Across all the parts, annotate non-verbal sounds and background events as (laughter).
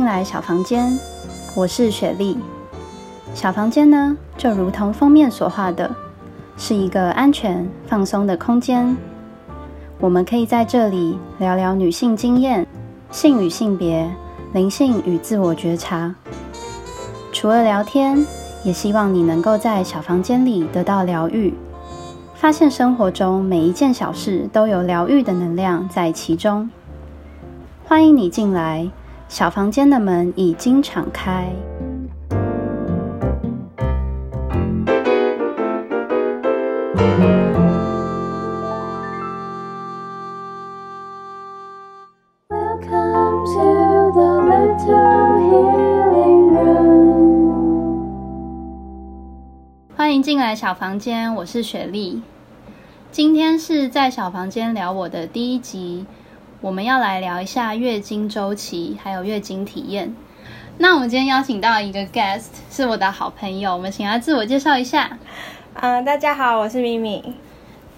进来小房间，我是雪莉。小房间呢，就如同封面所画的，是一个安全、放松的空间。我们可以在这里聊聊女性经验、性与性别、灵性与自我觉察。除了聊天，也希望你能够在小房间里得到疗愈，发现生活中每一件小事都有疗愈的能量在其中。欢迎你进来，小房间的门已经敞开。Welcome to the little healing room。欢迎进来小房间，我是雪莉。今天是在小房间聊我的第一集，我们要来聊一下月经周期，还有月经体验。那我们今天邀请到一个 guest，是我的好朋友，我们请他自我介绍一下。嗯，大家好，我是咪咪。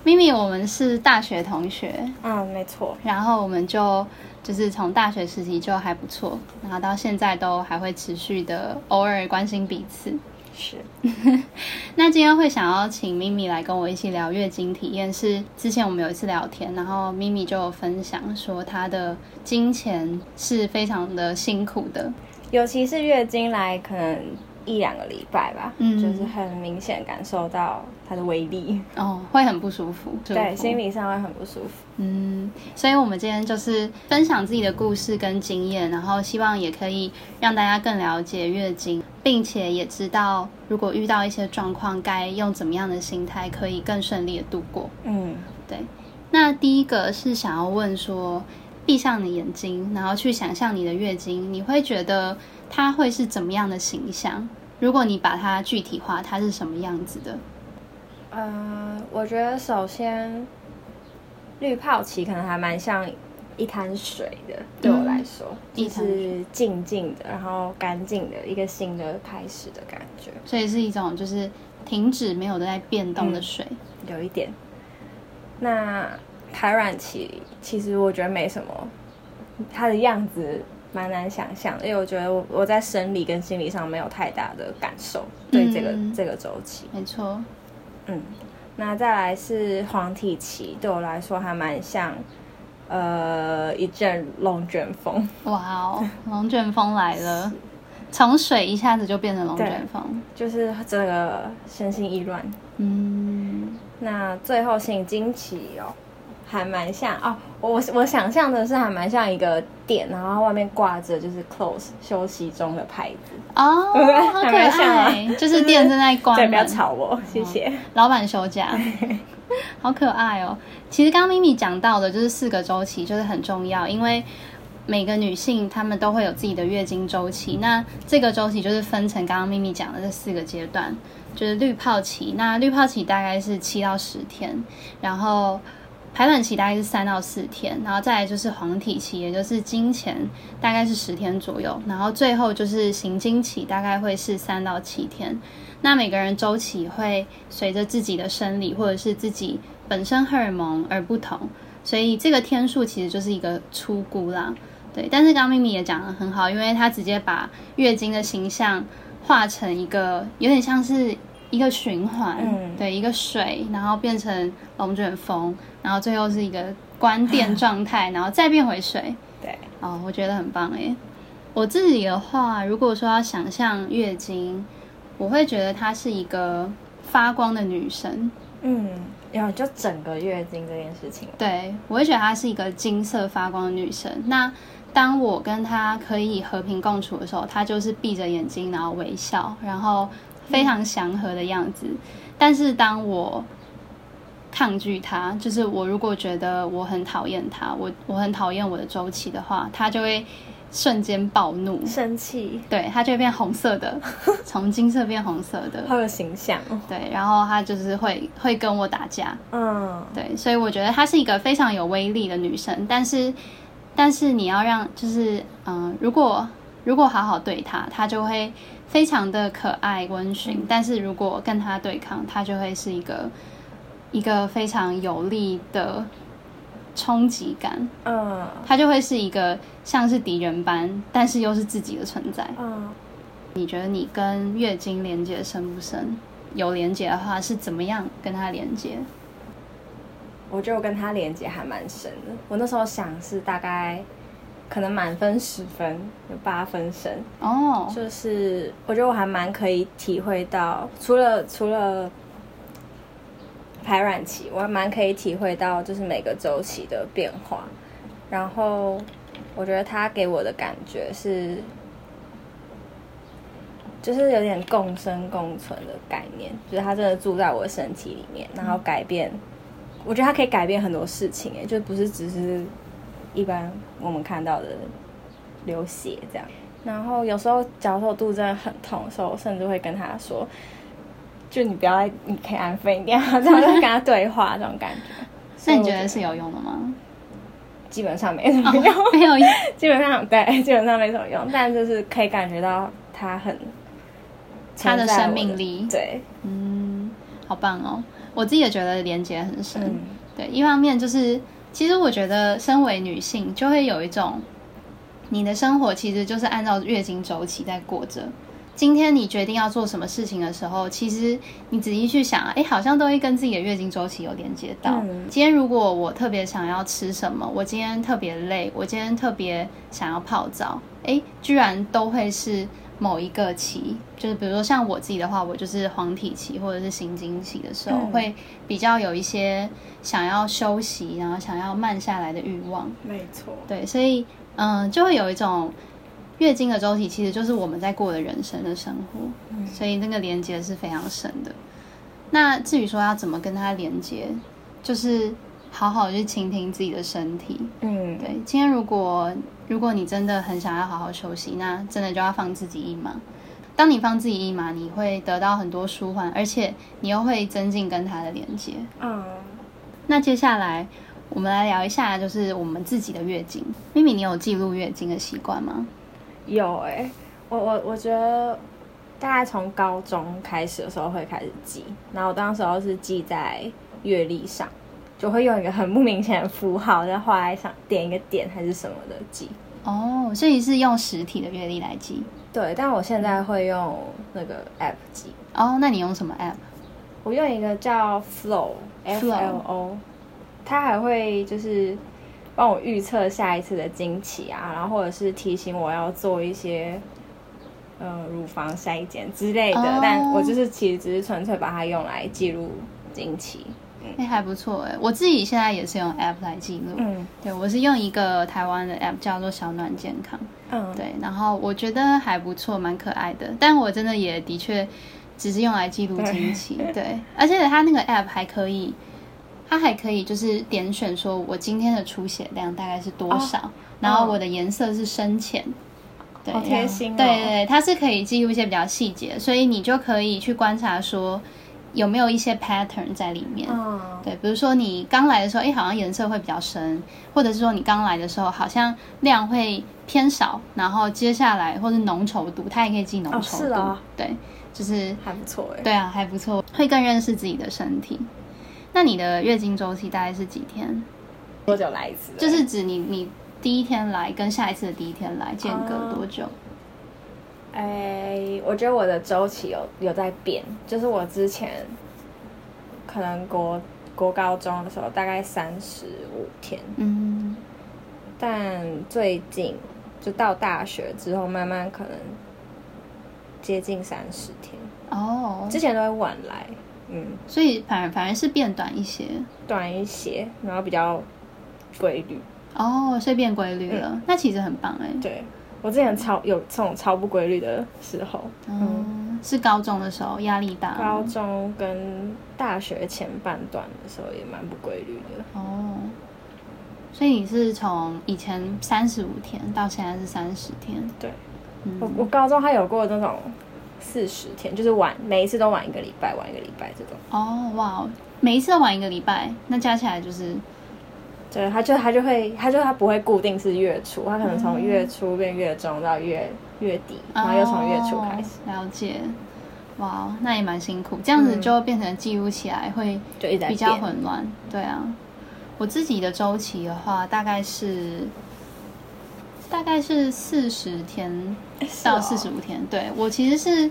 咪咪，我们是大学同学，嗯，没错。然后我们就就是从大学时期就还不错，然后到现在都还会持续的偶尔关心彼此。是。(laughs) 那今天会想要请咪咪来跟我一起聊月经体验，是之前我们有一次聊天，然后咪咪就有分享说她的金钱是非常的辛苦的，尤其是月经来可能。一两个礼拜吧，嗯就是很明显感受到它的威力，哦，会很不舒服，(laughs) 对，舒服心理上会很不舒服。嗯，所以我们今天就是分享自己的故事跟经验，然后希望也可以让大家更了解月经，并且也知道如果遇到一些状况，该用怎么样的心态可以更顺利的度过。嗯，对。那第一个是想要问说，闭上你眼睛，然后去想象你的月经，你会觉得它会是怎么样的形象？如果你把它具体化，它是什么样子的？呃，我觉得首先滤泡期可能还蛮像一滩水的，对我来说，就一滩水是静静的，然后干净的一个新的开始的感觉，所以是一种就是停止没有在变动的水。有一点。那排卵期其实我觉得没什么，它的样子蛮难想象的，因为我觉得我我在生理跟心理上没有太大的感受对这个、嗯这个周期。没错，嗯，那再来是黄体期，对我来说还蛮像呃一阵龙卷风，哇哦，龙卷风来了，从水一下子就变成龙卷风。就是这个身心意乱。嗯，那最后性惊奇哦，还蛮像哦，我我想象的是还蛮像一个店，然后外面挂着就是 close 休息中的牌子。哦，(laughs) 好可爱，就是店正在关 (laughs) 对，不要，吵我，谢谢。老板休假，(laughs) (laughs) 好可爱哦。其实刚刚咪咪讲到的就是四个周期，就是很重要，因为每个女性她们都会有自己的月经周期。那这个周期就是分成刚刚咪咪讲的这四个阶段，就是滤泡期。那滤泡期大概是七到十天，然后排卵期大概是三到四天，然后再来就是黄体期，也就是经前大概是十天左右，然后最后就是行经期，大概会是三到七天。那每个人周期会随着自己的生理或者是自己本身荷尔蒙而不同，所以这个天数其实就是一个粗估啦。对，但是刚刚咪咪也讲的很好，因为她直接把月经的形象画成一个有点像是一个循环，嗯对，一个水，然后变成龙卷风，然后最后是一个关电状态，然后再变回水。对，哦，我觉得很棒诶。我自己的话，如果说要想象月经，我会觉得她是一个发光的女神。嗯，然后就整个月经这件事情，对我会觉得她是一个金色发光的女神。那当我跟她可以和平共处的时候，她就是闭着眼睛，然后微笑，然后非常祥和的样子。但是当我抗拒她，就是我如果觉得我很讨厌她，我我很讨厌我的周期的话，她就会瞬间暴怒，生气，对，它就会变红色的，(laughs) 从金色变红色的，好有形象哦。对，然后它就是会会跟我打架，嗯，对，所以我觉得她是一个非常有威力的女生，但是但是你要让就是嗯、呃如果如果好好对她，她就会非常的可爱温驯，但是如果跟她对抗，她就会是一个一个非常有力的冲击感，嗯它就会是一个像是敌人般，但是又是自己的存在。嗯，你觉得你跟月经连接深不深？有连接的话，是怎么样跟它连接？我觉得我跟他连接还蛮深的。我那时候想是大概可能满分十分有八分深，哦，就是我觉得我还蛮可以体会到，除了除了排卵期，我还蛮可以体会到就是每个周期的变化。然后我觉得他给我的感觉是，就是有点共生共存的概念，就是他真的住在我身体里面，然后改变。我觉得它可以改变很多事情，哎，就不是只是一般我们看到的流血这样。然后有时候，脚手肚真的很痛的时候，我甚至会跟他说：“就你不要，你可以安分一点。”这样就跟他对话，这种感觉。(laughs) 那你觉得是有用的吗？基本上没什么用，没有用。(laughs) 基本上对，基本上没什么用，但就是可以感觉到他很他的生命力。对，嗯，好棒哦。我自己也觉得连接很深，嗯对，一方面就是，其实我觉得身为女性，就会有一种，你的生活其实就是按照月经周期在过着。今天你决定要做什么事情的时候，其实你仔细去想，哎，好像都会跟自己的月经周期有连接到。嗯今天如果我特别想要吃什么，我今天特别累，我今天特别想要泡澡，哎，居然都会是某一个期，就是比如说像我自己的话，我就是黄体期或者是行经期的时候，嗯会比较有一些想要休息，然后想要慢下来的欲望。没错，对，所以嗯，就会有一种月经的周期，其实就是我们在过的人生的生活，嗯所以那个连接是非常深的。那至于说要怎么跟它连接，就是好好去倾听自己的身体。嗯，对，今天如果如果你真的很想要好好休息，那真的就要放自己一马。当你放自己一马，你会得到很多舒缓，而且你又会增进跟它的连接。嗯，那接下来我们来聊一下，就是我们自己的月经。咪咪，你有记录月经的习惯吗？有哎、我我我觉得大概从高中开始的时候会开始记，然后我当时候是记在阅历上，就会用一个很不明显的符号在画在上，点一个点还是什么的记。哦，所以是用实体的阅历来记。对，但我现在会用那个 app 记，哦，那你用什么 app？我用一个叫 Flow F L O，它还会就是帮我预测下一次的经期啊，然后或者是提醒我要做一些呃乳房筛检之类的。哦但我就是其实只是纯粹把它用来记录经期。哎、还不错哎，我自己现在也是用 app 来记录。嗯对，我是用一个台湾的 app 叫做小暖健康。嗯，对，然后我觉得还不错，蛮可爱的。但我真的也的确只是用来记录经期，(laughs) 对。而且它那个 app 还可以，它还可以就是点选说我今天的出血量大概是多少，然后我的颜色是深浅。对，好贴心哦对对对，它是可以记录一些比较细节，所以你就可以去观察说有没有一些 pattern 在里面。嗯，对，比如说你刚来的时候，哎，好像颜色会比较深，或者是说你刚来的时候好像量会偏少，然后接下来或是浓稠度，它也可以记浓哦稠度。是啊对，就是还不错哎。对啊，还不错，会更认识自己的身体。那你的月经周期大概是几天？多久来一次？就是指你你第一天来跟下一次的第一天来间隔哦多久？哎，我觉得我的周期有有在变，就是我之前可能国国高中的时候大概三十五天，嗯，但最近就到大学之后，慢慢可能接近三十天，哦，之前都会晚来，嗯，所以反而反而是变短一些。短一些，然后比较规律。哦，所以变规律了，那其实很棒哎。对我之前超有这种超不规律的时候，嗯，是高中的时候压力大。高中跟大学前半段的时候也蛮不规律的。哦，所以你是从以前三十五天到现在是三十天。对，嗯，我我高中还有过那种四十天，就是晚每一次都晚一个礼拜，晚一个礼拜这种。哦哇哦，每一次都晚一个礼拜，那加起来就是对，他就他就会，他就他不会固定是月初，他可能从月初变月中到月月底，然后又从月初开始，哦了解。哇哦，那也蛮辛苦，这样子嗯就变成记录起来会比较。混乱。对啊，我自己的周期的话，大概是大概是四十天到四十五天。对我其实是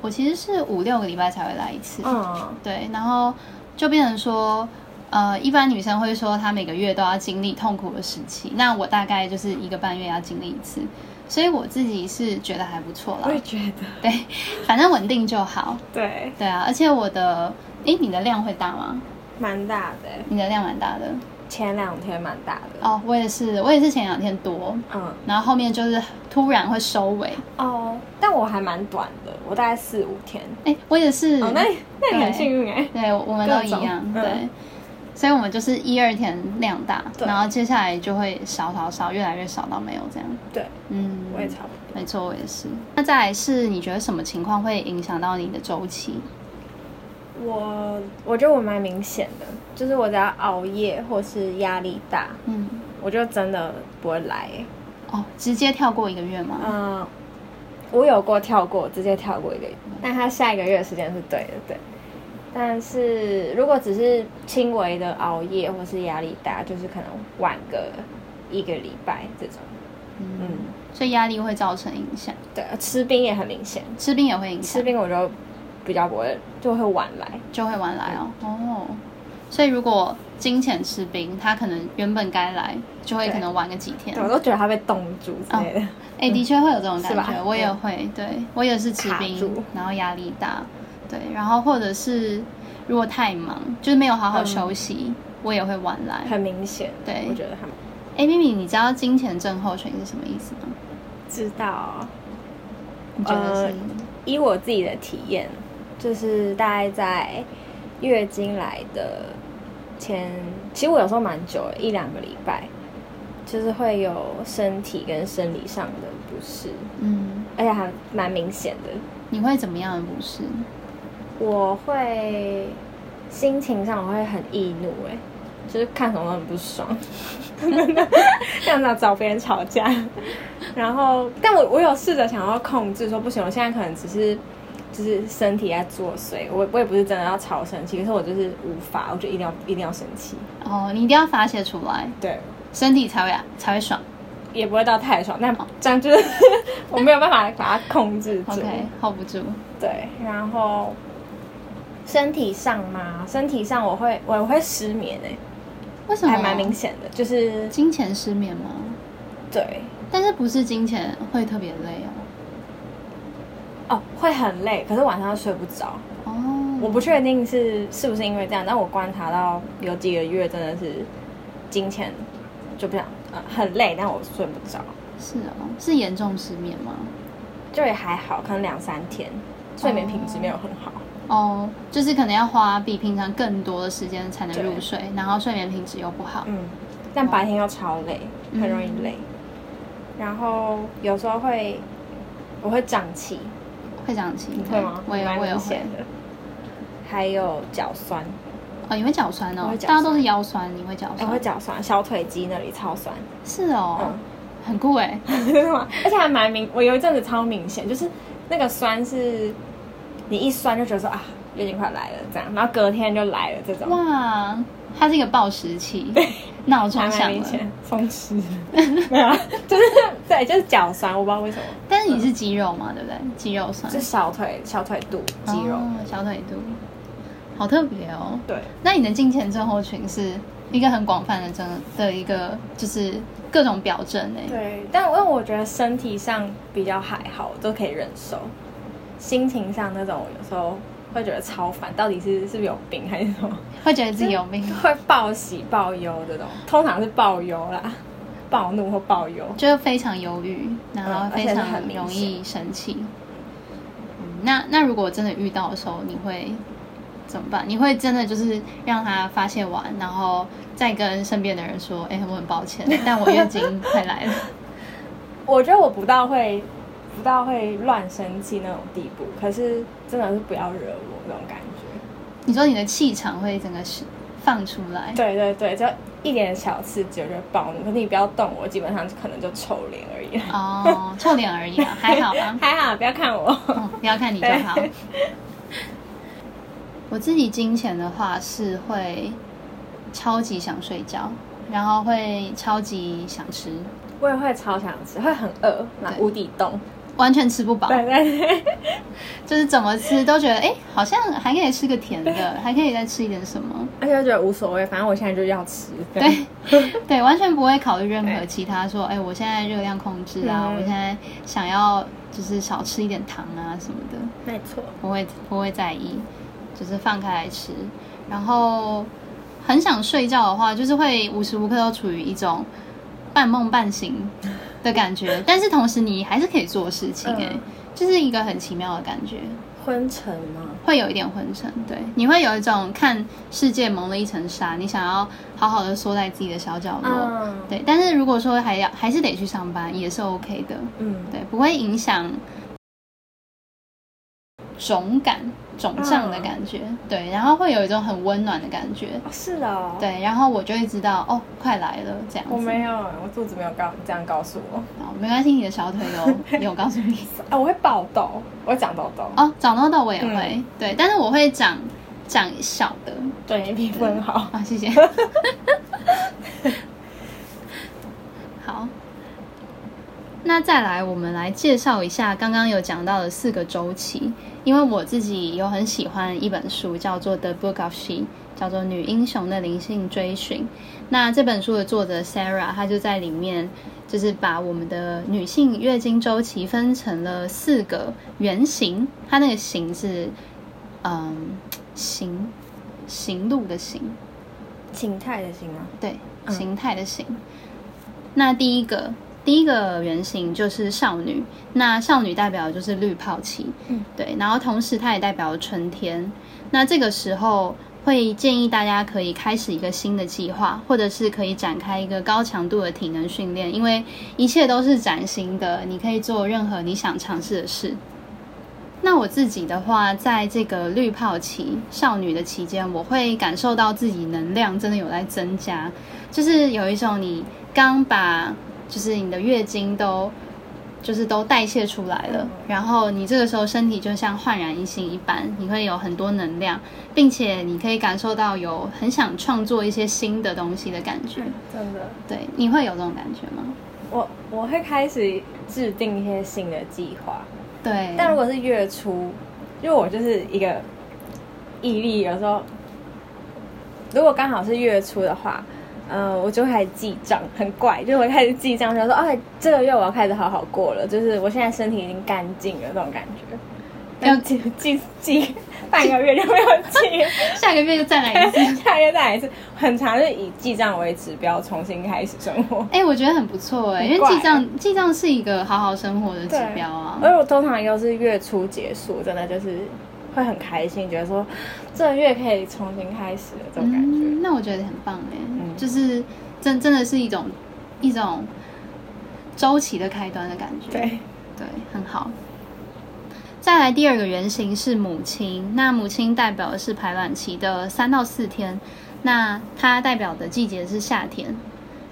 我其实是五六个礼拜才会来一次。嗯，对，然后就变成说，呃，一般女生会说她每个月都要经历痛苦的时期，那我大概就是一个半月要经历一次，所以我自己是觉得还不错啦我。也觉得，对，反正稳定就好。对，对啊，而且我的，诶，你的量会大吗？蛮大的欸，你的量蛮大的。前两天蛮大的。哦，我也是，我也是前两天多，嗯，然后后面就是突然会收尾。哦，但我还蛮短的，我大概四五天。哎，我也是。哦，那那你很幸运哎。对，我们都一样，嗯对。所以我们就是一二天量大，然后接下来就会少少少，越来越少到没有这样。对，嗯，我也差不多。没错，我也是。那再来是，你觉得什么情况会影响到你的周期？我我觉得我蛮明显的，就是我只要熬夜或是压力大，嗯，我就真的不会来欸。哦，直接跳过一个月吗？嗯，我有过跳过，直接跳过一个月，但他下一个月的时间是对的，对。但是如果只是轻微的熬夜或是压力大，就是可能晚个一个礼拜这种。嗯，所以压力会造成影响，对，吃冰也很明显，吃冰也会影响吃，冰我就比较不会，就会晚来。就会晚来哦。哦，所以如果金钱吃冰，他可能原本该来，就会可能晚个几天对，。我都觉得他被冻住之类的。哎、的确会有这种感觉，(laughs) 我也嗯会，对我也是吃卡冰，然后压力大，对，然后或者是如果太忙，就是没有好好嗯休息，我也会晚来。很明显，对我觉得他们哎，咪咪，你知道金钱症候群是什么意思吗？知道。你觉得是？呃以我自己的体验，就是大概在月经来的前，其实我有时候蛮久的，一两个礼拜，就是会有身体跟生理上的不适，嗯，而且还蛮明显的。你会怎么样的不适？我会心情上我会很易怒、哎，就是看什么都很不爽，(laughs) 像找找别人吵架，然后，但我我有试着想要控制，说不行，我现在可能只是就是身体在作祟，我我也不是真的要超生气，可是我就是无法，我就一定要一定要生气，哦，你一定要发泄出来，对，身体才会才会爽。也不会到太爽，但这样就是 (laughs) 我没有办法把它控制住 OK，hold 不住。对，然后身体上嘛，身体上我会我会失眠哎、为什么？还蛮明显的，就是金钱失眠吗？对但是不是金钱会特别累哦？哦，会很累，可是晚上睡不着。哦，我不确定是是不是因为这样，但我观察到有几个月真的是金钱就不想呃很累，但我睡不着，是哦，是严重失眠吗？就也还好，可能两三天，睡眠品质没有很好。哦，就是可能要花比平常更多的时间才能入睡，然后睡眠品质又不好。嗯，但白天又超累，很容易累。然后有时候会我会胀气，会长气，你会吗？我也我有会。的。还有脚酸，哦，你会脚酸哦大家都是腰酸，你会脚我酸？会脚酸，小腿肌那里超酸。是哦，嗯很酷哎。(laughs) 真的吗？而且还蛮明，我有一阵子超明显，就是那个酸是，你一酸就觉得说啊，月经快来了这样，然后隔天就来了这种，哇，它是一个报时器，闹钟还蛮响了。明显，风湿，(laughs) 没有啊，就是对，就是脚酸，我不知道为什么，但是你是肌肉嘛，对不对？肌肉酸是，小腿小腿肚肌肉，哦小腿肚，好特别哦。对，那你的金前症候群是一个很广泛的症的一个，就是各种表征哎。对，但因为我觉得身体上比较还好，都可以忍受，心情上那种有时候会觉得超烦，到底是是不是有病还是什么？会觉得自己有病，(laughs) 会报喜报忧这种，通常是报忧啦，暴怒或报忧。就是非常忧郁，然后非常很容易生气。嗯，那那如果真的遇到的时候，你会怎么办？你会真的就是让他发泄完，然后再跟身边的人说：“哎、我很抱歉，但我月经快来了。(laughs) 我觉得我不到会不到会乱生气那种地步，可是真的是不要惹我那种感觉。”你说你的气场会整个是放出来，对对对，就一点小刺激我就会暴怒，可是你不要动我，基本上可能就臭脸而已。哦，臭脸而已啊，(laughs) 还好啊。还好，不要看我。嗯，不要看你就好。我自己金钱的话是会，超级想睡觉，然后会超级想吃，我也会超想吃，会很饿，那对无底洞。完全吃不饱，对对对，(laughs) 就是怎么吃都觉得哎、好像还可以吃个甜的，还可以再吃一点什么。而且就觉得无所谓，反正我现在就要吃。对 (laughs) 对，完全不会考虑任何其他说，哎、我现在热量控制啊，嗯我现在想要就是少吃一点糖啊什么的，没错。不会不会在意，就是放开来吃。然后很想睡觉的话，就是会无时无刻都处于一种半梦半醒的感觉，但是同时你还是可以做事情、哎、嗯就是一个很奇妙的感觉。昏沉吗？会有一点昏沉，对，你会有一种看世界蒙了一层纱，你想要好好的缩在自己的小角落，嗯，对。但是如果说还要还是得去上班，也是 OK 的，嗯，对，不会影响肿感、肿胀的感觉，对，然后会有一种很温暖的感觉，哦是哦，，对，然后我就会知道哦，快来了这样子。我没有，我肚子没有告这样告诉我。好，没关系，你的小腿有 (laughs) 有告诉你。啊，我会爆痘，我会长痘痘。哦，长痘痘我也会，嗯对，但是我会长长小的，对，你皮肤很好。啊，谢谢。(laughs) (laughs) 好，那再来，我们来介绍一下刚刚有讲到的四个周期。因为我自己有很喜欢一本书，叫做《The Book of She》，叫做《女英雄的灵性追寻》。那这本书的作者 Sarah，她就在里面就是把我们的女性月经周期分成了四个原型。它那个型是嗯行行路的行，形态的形吗？对，嗯形态的形。那第一个第一个原型就是少女，那少女代表就是绿泡期，嗯，对，然后同时它也代表春天。那这个时候会建议大家可以开始一个新的计划，或者是可以展开一个高强度的体能训练，因为一切都是崭新的，你可以做任何你想尝试的事。那我自己的话，在这个绿泡期少女的期间，我会感受到自己能量真的有在增加，就是有一种你刚把就是你的月经都就是都代谢出来了，然后你这个时候身体就像焕然一新一般，你会有很多能量，并且你可以感受到有很想创作一些新的东西的感觉。真的，对，你会有这种感觉吗？我我会开始制定一些新的计划，对，但如果是月初，因为我就是一个毅力，有时候如果刚好是月初的话，呃，我就会开始记账，很怪，就是我会开始记账，就说，哎，这个月我要开始好好过了，就是我现在身体已经干净了，这种感觉。要要记记记半个月就没有记，(laughs) 下个月就再来一次。(laughs) 下个月再来一次，很长，就以记账为指标，重新开始生活。哎、我觉得很不错哎，因为记账记账是一个好好生活的指标啊。而我通常又是月初结束，真的就是会很开心，觉得说这个月可以重新开始的这种感觉。嗯，那我觉得很棒哎，嗯就是真真的是一种一种周期的开端的感觉。对，对，很好。再来第二个原型是母亲，那母亲代表的是排卵期的三到四天，那它代表的季节是夏天。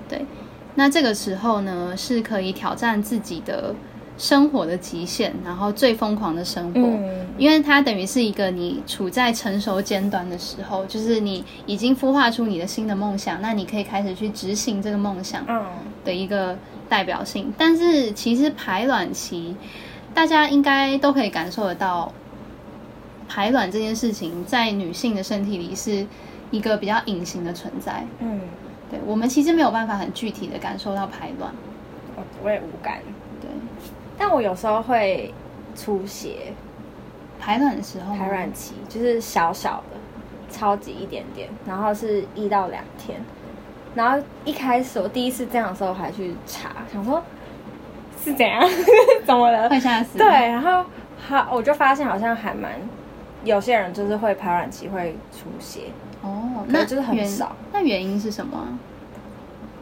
对，那这个时候呢是可以挑战自己的生活的极限，然后最疯狂的生活。嗯，因为它等于是一个你处在成熟尖端的时候，就是你已经孵化出你的新的梦想，那你可以开始去执行这个梦想嗯，的一个代表性。但是其实排卵期，大家应该都可以感受得到，排卵这件事情在女性的身体里是一个比较隐形的存在。嗯，对我们其实没有办法很具体的感受到排卵。我我也无感，对，但我有时候会出血，排卵的时候，排卵期就是小小的，超级一点点，然后是一到两天。然后一开始我第一次这样的时候还去查，想说是怎样，(laughs) 怎么了？会吓死。对，，然后好，我就发现好像还蛮有些人就是会排卵期会出血，哦，那就是很原少。那原因是什么啊？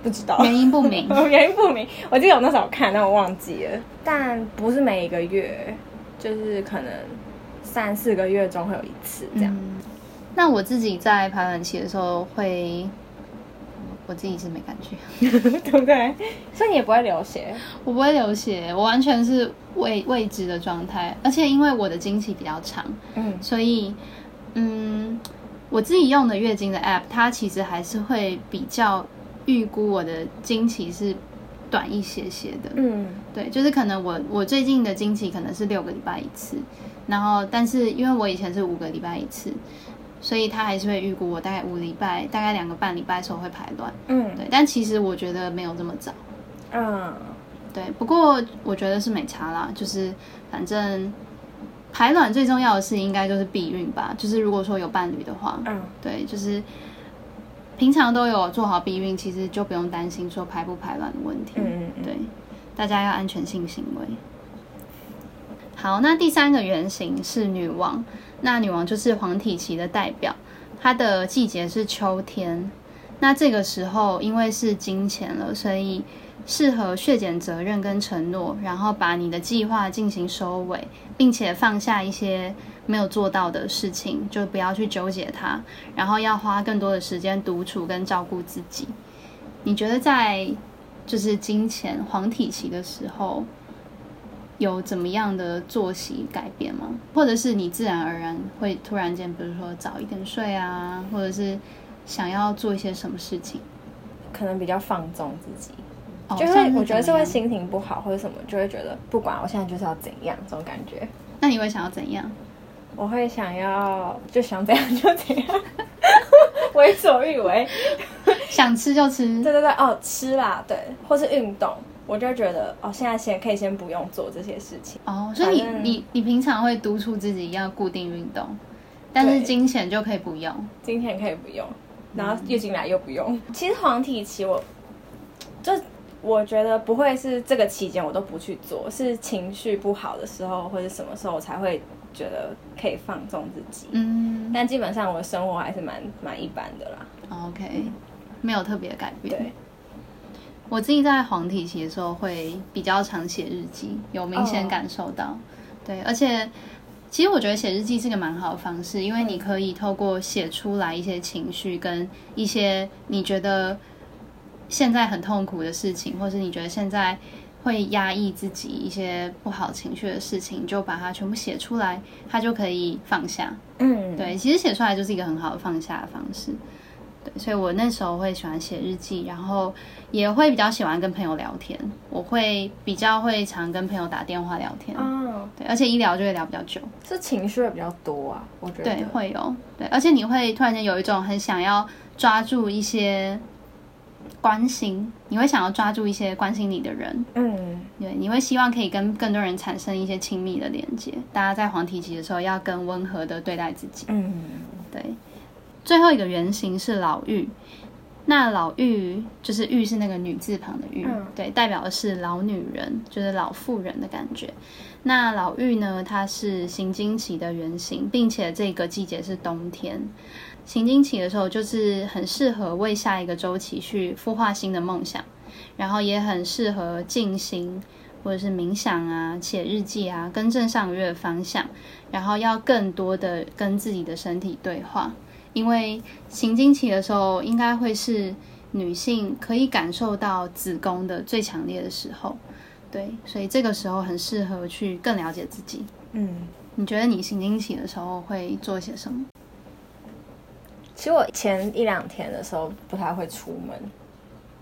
不知道原因不明。(laughs) 原因不明。我记得我那时候看，但我忘记了。但不是每一个月，就是可能三四个月中会有一次这样。嗯那我自己在排卵期的时候会，我自己是没感觉，(laughs) 对不对？所以你也不会流血。我不会流血，我完全是未未知的状态，而且因为我的经期比较长，嗯所以嗯，我我自己用的月经的 app，它其实还是会比较预估我的经期是短一些些的。嗯对，就是可能我我最近的经期可能是六个礼拜一次，然后但是因为我以前是五个礼拜一次，所以他还是会预估我大概五礼拜，大概两个半礼拜的时候会排卵。嗯对，但其实我觉得没有这么早。嗯对，不过我觉得是没差啦，就是反正排卵最重要的事应该就是避孕吧，就是如果说有伴侣的话，嗯对，就是平常都有做好避孕，其实就不用担心说排不排卵的问题。嗯嗯嗯对，大家要安全性行为。好，那第三个原型是女王，那女王就是黄体期的代表，它的季节是秋天。那这个时候因为是金钱了，所以适合削减责任跟承诺，然后把你的计划进行收尾，并且放下一些没有做到的事情，就不要去纠结它，然后要花更多的时间独处跟照顾自己。你觉得在就是金钱黄体期的时候，有怎么样的作息改变吗？或者是你自然而然会突然间，比如说早一点睡啊，或者是想要做一些什么事情？可能比较放纵自己，哦就是会我觉得是会心情不好或者什么，就会觉得不管我现在就是要怎样这种感觉。那你会想要怎样？我会想要就想怎样就怎样，(laughs) 为所欲为。想吃就吃，对对对，哦，吃啦，对，或是运动，我就觉得哦，现在先可以先不用做这些事情。哦，所以你你你平常会督促自己要固定运动，但是金钱就可以不用。金钱可以不用，然后月经来又不用。其实黄体期我，就我觉得不会是这个期间我都不去做，是情绪不好的时候或者什么时候我才会觉得可以放纵自己。嗯但基本上我的生活还是蛮蛮一般的啦。，OK，没有特别的改变。对，我自己在黄体期的时候会比较常写日记，有明显哦感受到。对，而且其实我觉得写日记是个蛮好的方式，因为你可以透过写出来一些情绪跟一些你觉得现在很痛苦的事情，或是你觉得现在会压抑自己一些不好情绪的事情，就把它全部写出来，它就可以放下。嗯，对，其实写出来就是一个很好的放下的方式。对，所以我那时候会喜欢写日记，然后也会比较喜欢跟朋友聊天。我会比较会常跟朋友打电话聊天，哦，对，而且一聊就会聊比较久。是情绪会比较多啊，我觉得。对，会有对，而且你会突然间有一种很想要抓住一些关心，你会想要抓住一些关心你的人，嗯，对，你会希望可以跟更多人产生一些亲密的连接。大家在黄体期的时候要更温和的对待自己。嗯，对，最后一个原型是老妪。那老妪就是妪是那个女字旁的妪，嗯对，代表的是老女人，就是老妇人的感觉。那老妪呢，它是行经期的原型，并且这个季节是冬天。行经期的时候，就是很适合为下一个周期去孵化新的梦想，然后也很适合静心或者是冥想啊、写日记啊，更正上个月的方向，然后要更多的跟自己的身体对话。因为行经期的时候，应该会是女性可以感受到子宫的最强烈的时候，对，所以这个时候很适合去更了解自己。嗯，你觉得你行经期的时候会做些什么？其实我前一两天的时候不太会出门，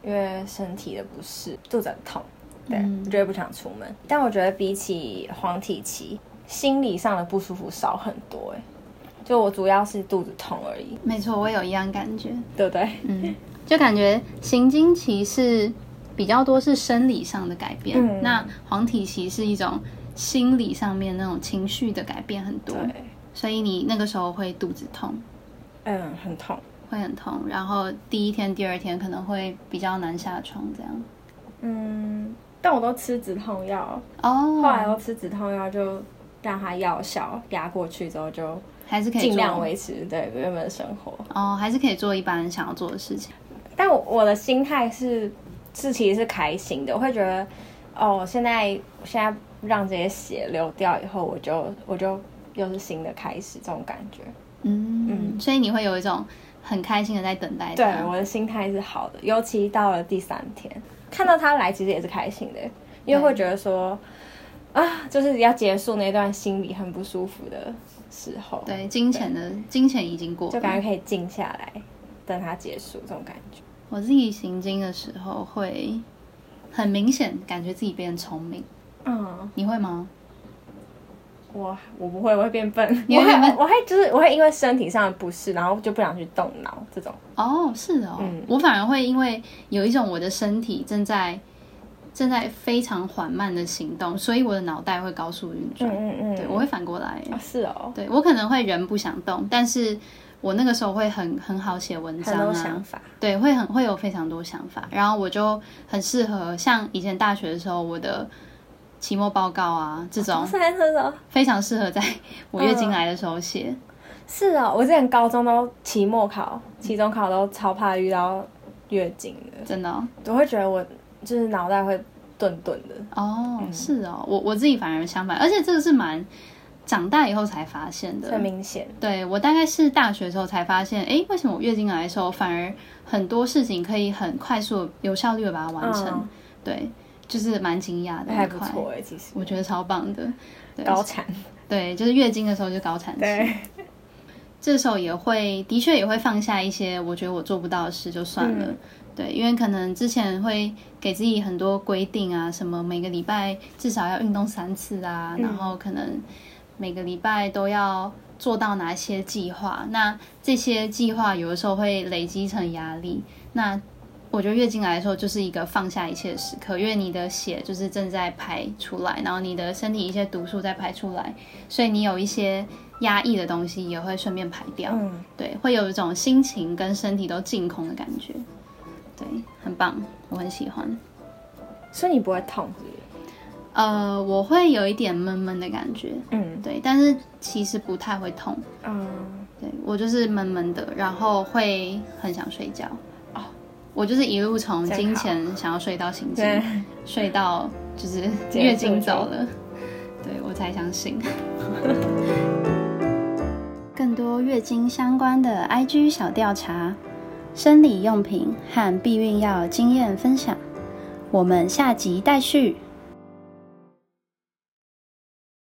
因为身体的不适，肚子很痛，对，嗯我就会不想出门。但我觉得比起黄体期，心理上的不舒服少很多，哎，就我主要是肚子痛而已，没错，我有一样感觉，对不对？嗯，就感觉行经期是比较多是生理上的改变，嗯。那黄体期是一种心理上面那种情绪的改变很多，所以你那个时候会肚子痛。嗯，很痛，会很痛，然后第一天、第二天可能会比较难下床，这样。嗯，但我都吃止痛药，哦，后来我吃止痛药就让它药效压过去之后，就还是可以尽量做维持对原本的生活。哦，还是可以做一般人想要做的事情。但我我的心态是是其实是开心的，我会觉得哦，现在现在让这些血流掉以后，我就我就又是新的开始，这种感觉。嗯嗯所以你会有一种很开心的在等待对。我的心态是好的，尤其到了第三天，看到他来，其实也是开心的，因为会觉得说啊，就是要结束那段心里很不舒服的时候，对，金钱的金钱已经过，就感觉可以静下来，等它结束这种感觉。我自己行经的时候会很明显感觉自己变聪明，嗯，你会吗？我我不会，我会变笨。(laughs) 你会变笨我会我会就是我会因为身体上的不适，然后就不想去动脑这种。哦，是哦，嗯我反而会因为有一种我的身体正在正在非常缓慢的行动，所以我的脑袋会高速运转。嗯嗯对，我会反过来。啊是哦，对我可能会人不想动，但是我那个时候会很很好写文章很多想啊，法。对，会很会有非常多想法，然后我就很适合像以前大学的时候，我的期末报告啊这种非常适合在我月经来的时候写。是哦，我之前高中都期末考、期中考都超怕遇到月经的，真的哦，我会觉得我就是脑袋会顿顿的。哦是哦，我我自己反而相反，而且这个是蛮长大以后才发现的很。明显，对我大概是大学的时候才发现，哎，为什么我月经来的时候反而很多事情可以很快速、有效率的把它完成？嗯对，就是蛮惊讶的，还不错哎，其实我觉得超棒的。对高产，(laughs) 对，就是月经的时候就高产期，对，这时候也会的确也会放下一些我觉得我做不到的事就算了。嗯对，因为可能之前会给自己很多规定啊，什么每个礼拜至少要运动三次啊，嗯然后可能每个礼拜都要做到哪些计划。那这些计划有的时候会累积成压力。那我觉得月经来的时候就是一个放下一切的时刻，因为你的血就是正在排出来，然后你的身体一些毒素在排出来，所以你有一些压抑的东西也会顺便排掉。嗯，对，会有一种心情跟身体都净空的感觉。对，很棒，我很喜欢。所以你不会痛是不是？呃，我会有一点闷闷的感觉，嗯对，但是其实不太会痛。嗯，对我就是闷闷的，然后会很想睡觉。哦，我就是一路从真金好钱想要睡到行经对，，睡到就是月经走了，对我才相信。(laughs) 更多月经相关的 IG 小调查、生理用品和避孕药经验分享，我们下集待续。